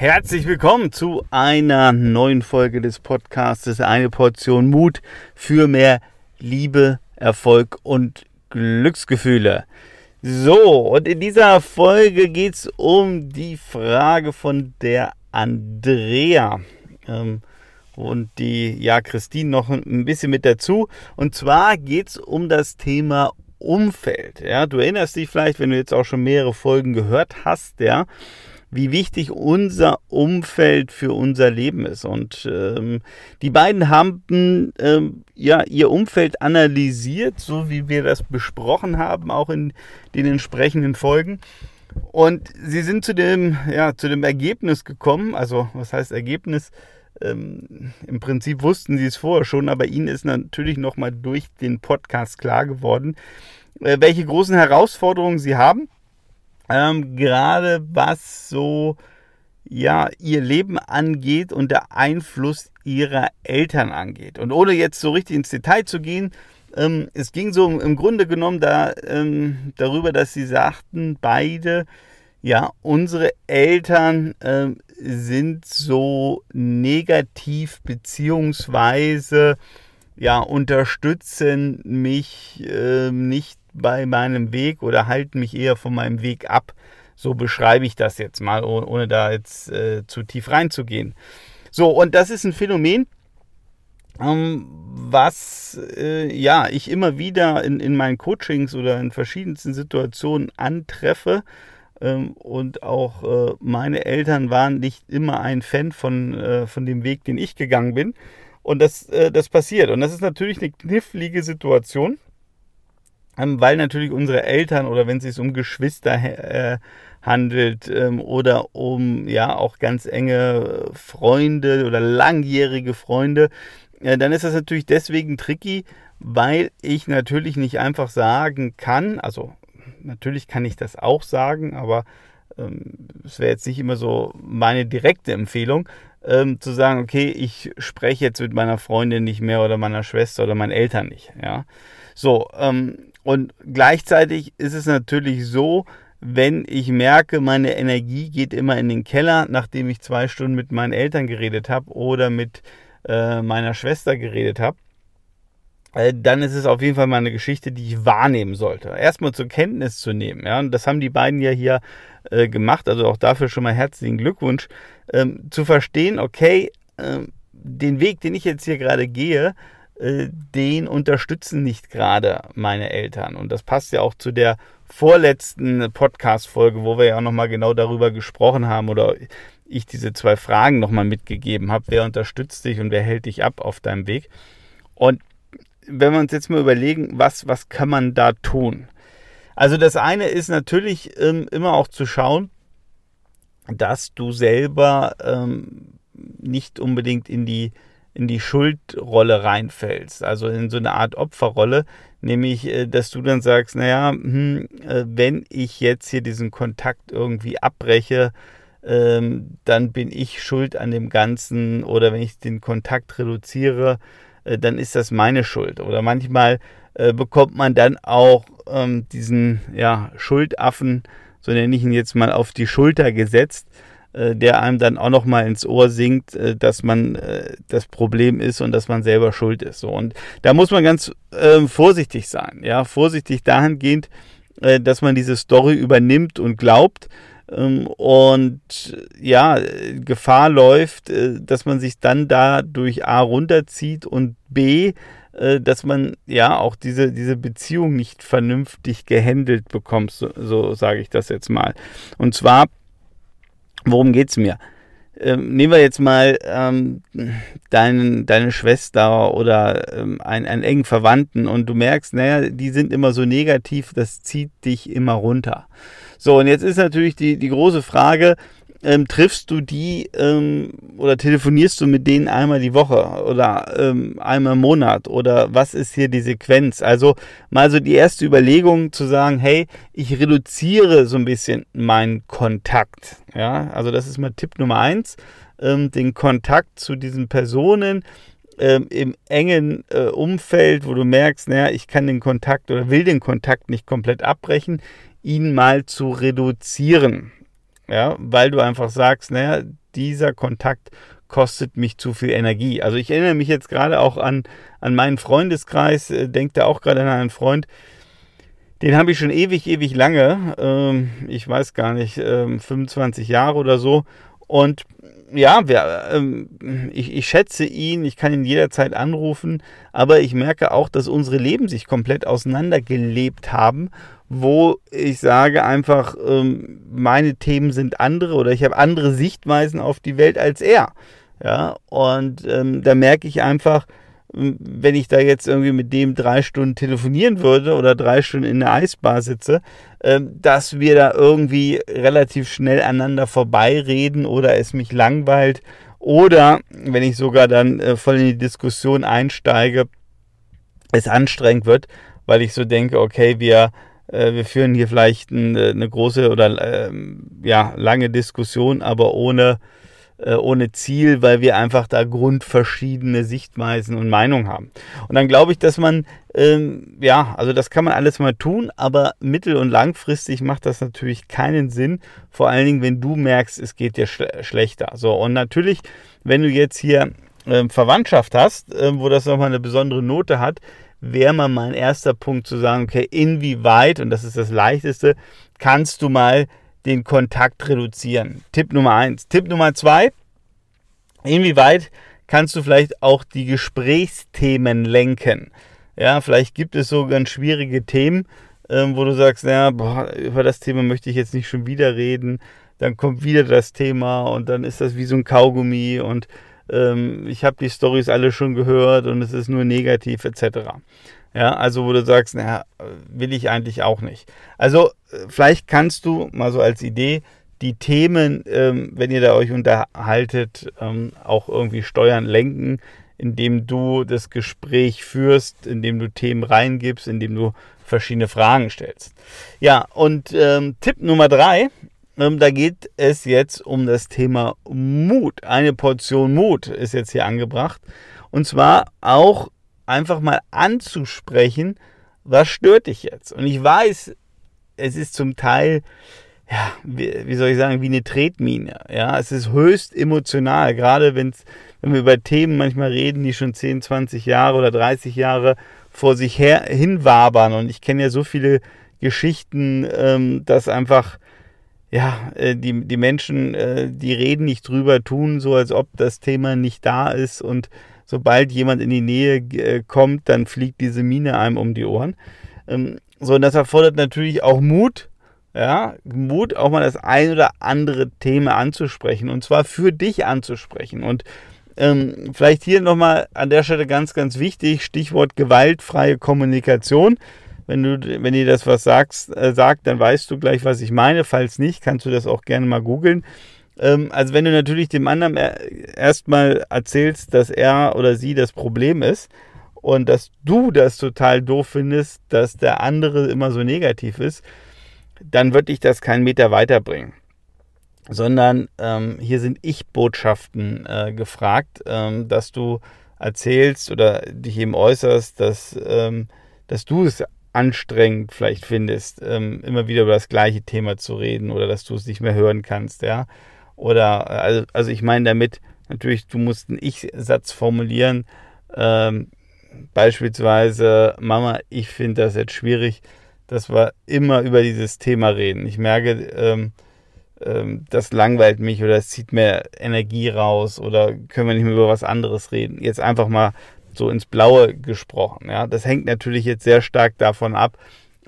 Herzlich willkommen zu einer neuen Folge des Podcasts. Eine Portion Mut für mehr Liebe, Erfolg und Glücksgefühle. So, und in dieser Folge geht es um die Frage von der Andrea. Ähm, und die, ja, Christine noch ein bisschen mit dazu. Und zwar geht es um das Thema Umfeld. Ja, du erinnerst dich vielleicht, wenn du jetzt auch schon mehrere Folgen gehört hast, ja, wie wichtig unser Umfeld für unser Leben ist. Und ähm, die beiden haben ähm, ja ihr Umfeld analysiert, so wie wir das besprochen haben, auch in den entsprechenden Folgen. Und sie sind zu dem, ja, zu dem Ergebnis gekommen, also was heißt Ergebnis? Ähm, Im Prinzip wussten sie es vorher schon, aber ihnen ist natürlich nochmal durch den Podcast klar geworden, äh, welche großen Herausforderungen sie haben ähm, gerade was so ja ihr Leben angeht und der Einfluss ihrer Eltern angeht. Und ohne jetzt so richtig ins Detail zu gehen, ähm, es ging so im Grunde genommen da, ähm, darüber, dass sie sagten, beide, ja, unsere Eltern äh, sind so negativ beziehungsweise ja, unterstützen mich äh, nicht bei meinem Weg oder halten mich eher von meinem Weg ab. So beschreibe ich das jetzt mal, ohne da jetzt äh, zu tief reinzugehen. So, und das ist ein Phänomen, ähm, was äh, ja ich immer wieder in, in meinen Coachings oder in verschiedensten Situationen antreffe. Ähm, und auch äh, meine Eltern waren nicht immer ein Fan von, äh, von dem Weg, den ich gegangen bin. Und das, äh, das passiert. Und das ist natürlich eine knifflige Situation weil natürlich unsere Eltern oder wenn es sich um Geschwister äh, handelt ähm, oder um ja auch ganz enge Freunde oder langjährige Freunde, äh, dann ist das natürlich deswegen tricky, weil ich natürlich nicht einfach sagen kann, also natürlich kann ich das auch sagen, aber ähm, es wäre jetzt nicht immer so meine direkte Empfehlung, ähm, zu sagen, okay, ich spreche jetzt mit meiner Freundin nicht mehr oder meiner Schwester oder meinen Eltern nicht. Ja, so ähm, und gleichzeitig ist es natürlich so, wenn ich merke, meine Energie geht immer in den Keller, nachdem ich zwei Stunden mit meinen Eltern geredet habe oder mit äh, meiner Schwester geredet habe, äh, dann ist es auf jeden Fall mal eine Geschichte, die ich wahrnehmen sollte. Erstmal zur Kenntnis zu nehmen. Ja, und das haben die beiden ja hier äh, gemacht. Also auch dafür schon mal herzlichen Glückwunsch. Ähm, zu verstehen, okay, ähm, den Weg, den ich jetzt hier gerade gehe, den unterstützen nicht gerade meine Eltern. Und das passt ja auch zu der vorletzten Podcast-Folge, wo wir ja auch nochmal genau darüber gesprochen haben oder ich diese zwei Fragen nochmal mitgegeben habe. Wer unterstützt dich und wer hält dich ab auf deinem Weg? Und wenn wir uns jetzt mal überlegen, was, was kann man da tun? Also das eine ist natürlich ähm, immer auch zu schauen, dass du selber ähm, nicht unbedingt in die in die Schuldrolle reinfällst, also in so eine Art Opferrolle, nämlich, äh, dass du dann sagst, naja, hm, äh, wenn ich jetzt hier diesen Kontakt irgendwie abbreche, ähm, dann bin ich schuld an dem Ganzen oder wenn ich den Kontakt reduziere, äh, dann ist das meine Schuld. Oder manchmal bekommt man dann auch ähm, diesen ja, Schuldaffen, so nenne ich ihn jetzt mal, auf die Schulter gesetzt der einem dann auch noch mal ins Ohr singt, äh, dass man äh, das Problem ist und dass man selber schuld ist. So und da muss man ganz äh, vorsichtig sein, ja, vorsichtig dahingehend, äh, dass man diese Story übernimmt und glaubt ähm, und ja Gefahr läuft, äh, dass man sich dann da durch A runterzieht und B dass man ja auch diese, diese Beziehung nicht vernünftig gehandelt bekommt, so, so sage ich das jetzt mal. Und zwar Worum geht es mir? Ähm, nehmen wir jetzt mal ähm, dein, deine Schwester oder ähm, einen, einen engen Verwandten und du merkst, naja, die sind immer so negativ, das zieht dich immer runter. So, und jetzt ist natürlich die, die große Frage, ähm, triffst du die ähm, oder telefonierst du mit denen einmal die Woche oder ähm, einmal im Monat oder was ist hier die Sequenz? Also mal so die erste Überlegung zu sagen, hey, ich reduziere so ein bisschen meinen Kontakt. Ja, also das ist mal Tipp Nummer eins, ähm, den Kontakt zu diesen Personen ähm, im engen äh, Umfeld, wo du merkst, naja, ich kann den Kontakt oder will den Kontakt nicht komplett abbrechen, ihn mal zu reduzieren. Ja, weil du einfach sagst, naja, dieser Kontakt kostet mich zu viel Energie. Also ich erinnere mich jetzt gerade auch an, an meinen Freundeskreis, äh, denke da auch gerade an einen Freund, den habe ich schon ewig, ewig lange, ähm, ich weiß gar nicht, ähm, 25 Jahre oder so. Und ja, wir, ähm, ich, ich schätze ihn, ich kann ihn jederzeit anrufen, aber ich merke auch, dass unsere Leben sich komplett auseinandergelebt haben, wo ich sage einfach, ähm, meine Themen sind andere oder ich habe andere Sichtweisen auf die Welt als er. Ja, und ähm, da merke ich einfach, wenn ich da jetzt irgendwie mit dem drei Stunden telefonieren würde oder drei Stunden in der Eisbar sitze, ähm, dass wir da irgendwie relativ schnell aneinander vorbeireden oder es mich langweilt oder wenn ich sogar dann äh, voll in die Diskussion einsteige, es anstrengend wird, weil ich so denke, okay, wir, wir führen hier vielleicht eine große oder ähm, ja, lange Diskussion, aber ohne äh, ohne Ziel, weil wir einfach da grundverschiedene Sichtweisen und Meinungen haben. Und dann glaube ich, dass man, ähm, ja, also das kann man alles mal tun, aber mittel- und langfristig macht das natürlich keinen Sinn, vor allen Dingen, wenn du merkst, es geht dir schle schlechter. So, und natürlich, wenn du jetzt hier äh, Verwandtschaft hast, äh, wo das nochmal eine besondere Note hat, wäre mal mein erster Punkt zu sagen, okay, inwieweit, und das ist das Leichteste, kannst du mal den Kontakt reduzieren. Tipp Nummer eins. Tipp Nummer zwei. Inwieweit kannst du vielleicht auch die Gesprächsthemen lenken? Ja, vielleicht gibt es so ganz schwierige Themen, ähm, wo du sagst, ja, boah, über das Thema möchte ich jetzt nicht schon wieder reden. Dann kommt wieder das Thema und dann ist das wie so ein Kaugummi und ähm, ich habe die Stories alle schon gehört und es ist nur negativ etc. Ja, also wo du sagst, naja, will ich eigentlich auch nicht. Also äh, vielleicht kannst du mal so als Idee die Themen, ähm, wenn ihr da euch unterhaltet, ähm, auch irgendwie steuern, lenken, indem du das Gespräch führst, indem du Themen reingibst, indem du verschiedene Fragen stellst. Ja, und ähm, Tipp Nummer drei, da geht es jetzt um das Thema Mut. Eine Portion Mut ist jetzt hier angebracht. Und zwar auch einfach mal anzusprechen, was stört dich jetzt? Und ich weiß, es ist zum Teil, ja, wie, wie soll ich sagen, wie eine Tretmine. Ja, es ist höchst emotional, gerade wenn's, wenn wir über Themen manchmal reden, die schon 10, 20 Jahre oder 30 Jahre vor sich her hinwabern. Und ich kenne ja so viele Geschichten, ähm, dass einfach ja, äh, die, die Menschen, äh, die reden nicht drüber, tun so, als ob das Thema nicht da ist und sobald jemand in die Nähe äh, kommt, dann fliegt diese Mine einem um die Ohren. Ähm, so, und das erfordert natürlich auch Mut, ja, Mut, auch mal das ein oder andere Thema anzusprechen und zwar für dich anzusprechen. Und ähm, vielleicht hier nochmal an der Stelle ganz, ganz wichtig, Stichwort gewaltfreie Kommunikation. Wenn du, wenn dir das was sagst, äh, sagt, dann weißt du gleich, was ich meine. Falls nicht, kannst du das auch gerne mal googeln. Ähm, also wenn du natürlich dem anderen erstmal erzählst, dass er oder sie das Problem ist und dass du das total doof findest, dass der andere immer so negativ ist, dann wird dich das keinen Meter weiterbringen. Sondern ähm, hier sind Ich-Botschaften äh, gefragt, ähm, dass du erzählst oder dich eben äußerst, dass, ähm, dass du es anstrengend vielleicht findest, ähm, immer wieder über das gleiche Thema zu reden oder dass du es nicht mehr hören kannst, ja. Oder, also, also ich meine damit, natürlich, du musst einen Ich-Satz formulieren. Ähm, beispielsweise, Mama, ich finde das jetzt schwierig, dass wir immer über dieses Thema reden. Ich merke, ähm, ähm, das langweilt mich oder es zieht mehr Energie raus oder können wir nicht mehr über was anderes reden. Jetzt einfach mal so ins Blaue gesprochen. Ja, das hängt natürlich jetzt sehr stark davon ab,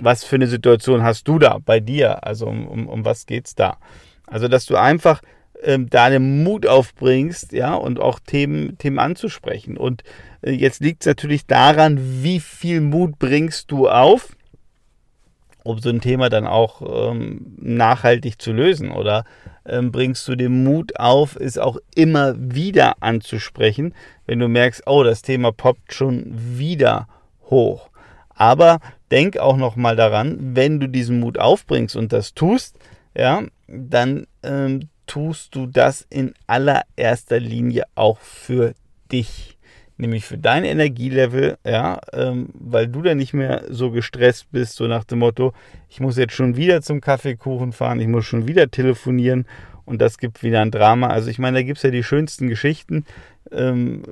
was für eine Situation hast du da bei dir? Also um, um, um was geht's da? Also, dass du einfach ähm, deinen Mut aufbringst, ja, und auch Themen, Themen anzusprechen. Und äh, jetzt liegt es natürlich daran, wie viel Mut bringst du auf, um so ein Thema dann auch ähm, nachhaltig zu lösen. Oder ähm, bringst du den Mut auf, es auch immer wieder anzusprechen, wenn du merkst, oh, das Thema poppt schon wieder hoch. Aber denk auch noch mal daran, wenn du diesen Mut aufbringst und das tust, ja, dann ähm, tust du das in allererster Linie auch für dich. Nämlich für dein Energielevel, ja, ähm, weil du dann nicht mehr so gestresst bist, so nach dem Motto, ich muss jetzt schon wieder zum Kaffeekuchen fahren, ich muss schon wieder telefonieren und das gibt wieder ein Drama. Also ich meine, da gibt es ja die schönsten Geschichten. Ähm,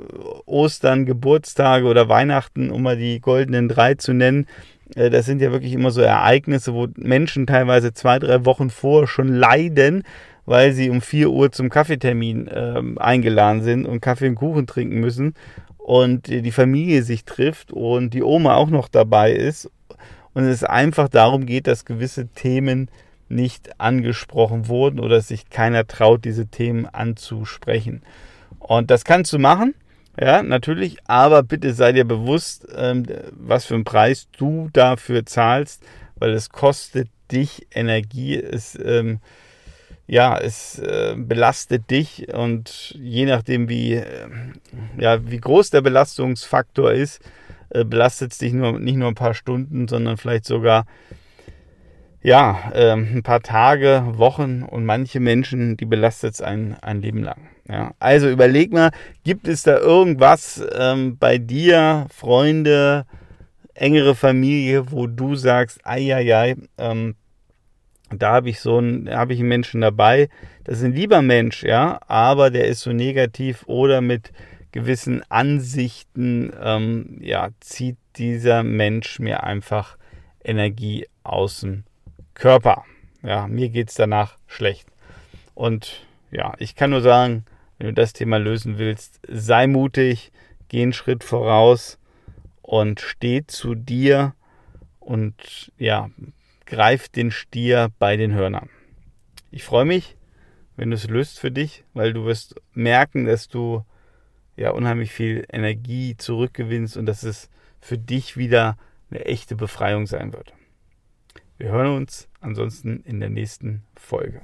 Ostern, Geburtstage oder Weihnachten, um mal die goldenen drei zu nennen. Äh, das sind ja wirklich immer so Ereignisse, wo Menschen teilweise zwei, drei Wochen vor schon leiden, weil sie um 4 Uhr zum Kaffeetermin ähm, eingeladen sind und Kaffee und Kuchen trinken müssen und die Familie sich trifft und die Oma auch noch dabei ist und es einfach darum geht, dass gewisse Themen nicht angesprochen wurden oder sich keiner traut, diese Themen anzusprechen. Und das kannst du machen, ja, natürlich, aber bitte sei dir bewusst, ähm, was für einen Preis du dafür zahlst, weil es kostet dich Energie, es ähm, ja, es äh, belastet dich und je nachdem, wie, äh, ja, wie groß der Belastungsfaktor ist, äh, belastet es dich nur, nicht nur ein paar Stunden, sondern vielleicht sogar ja, ähm, ein paar Tage, Wochen und manche Menschen, die belastet es ein, ein Leben lang. Ja, also überleg mal, gibt es da irgendwas ähm, bei dir, Freunde, engere Familie, wo du sagst, ei, ei, ei, ähm, da habe ich so einen, habe ich einen Menschen dabei. Das ist ein lieber Mensch, ja, aber der ist so negativ oder mit gewissen Ansichten, ähm, ja, zieht dieser Mensch mir einfach Energie aus dem Körper. Ja, mir geht es danach schlecht. Und ja, ich kann nur sagen, wenn du das Thema lösen willst, sei mutig, geh einen Schritt voraus und steh zu dir und ja, greift den Stier bei den Hörnern. Ich freue mich, wenn du es löst für dich, weil du wirst merken, dass du ja unheimlich viel Energie zurückgewinnst und dass es für dich wieder eine echte Befreiung sein wird. Wir hören uns ansonsten in der nächsten Folge.